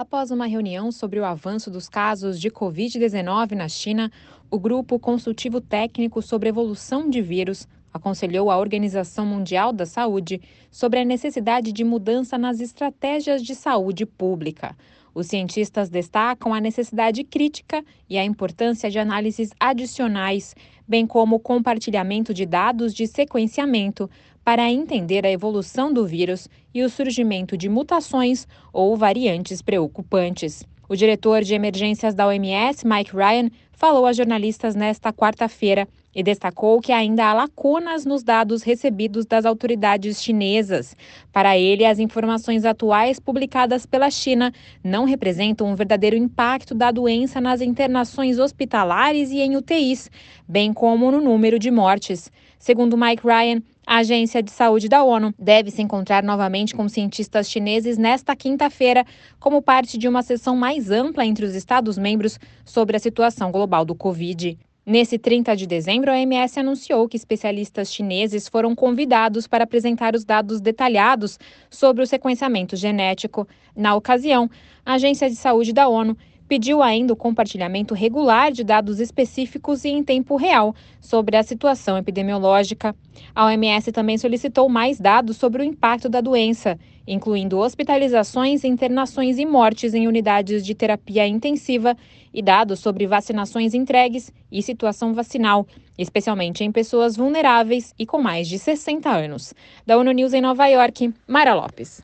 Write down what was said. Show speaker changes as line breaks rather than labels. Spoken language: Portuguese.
Após uma reunião sobre o avanço dos casos de Covid-19 na China, o Grupo Consultivo Técnico sobre Evolução de Vírus aconselhou a Organização Mundial da Saúde sobre a necessidade de mudança nas estratégias de saúde pública. Os cientistas destacam a necessidade crítica e a importância de análises adicionais, bem como o compartilhamento de dados de sequenciamento para entender a evolução do vírus e o surgimento de mutações ou variantes preocupantes. O diretor de emergências da OMS, Mike Ryan, falou a jornalistas nesta quarta-feira e destacou que ainda há lacunas nos dados recebidos das autoridades chinesas. Para ele, as informações atuais publicadas pela China não representam um verdadeiro impacto da doença nas internações hospitalares e em UTIs, bem como no número de mortes. Segundo Mike Ryan, a Agência de Saúde da ONU deve se encontrar novamente com cientistas chineses nesta quinta-feira, como parte de uma sessão mais ampla entre os Estados-membros sobre a situação global do Covid. Nesse 30 de dezembro, a OMS anunciou que especialistas chineses foram convidados para apresentar os dados detalhados sobre o sequenciamento genético. Na ocasião, a Agência de Saúde da ONU pediu ainda o compartilhamento regular de dados específicos e em tempo real sobre a situação epidemiológica. A OMS também solicitou mais dados sobre o impacto da doença, incluindo hospitalizações, internações e mortes em unidades de terapia intensiva e dados sobre vacinações entregues e situação vacinal, especialmente em pessoas vulneráveis e com mais de 60 anos. Da ONU News em Nova York, Mara Lopes.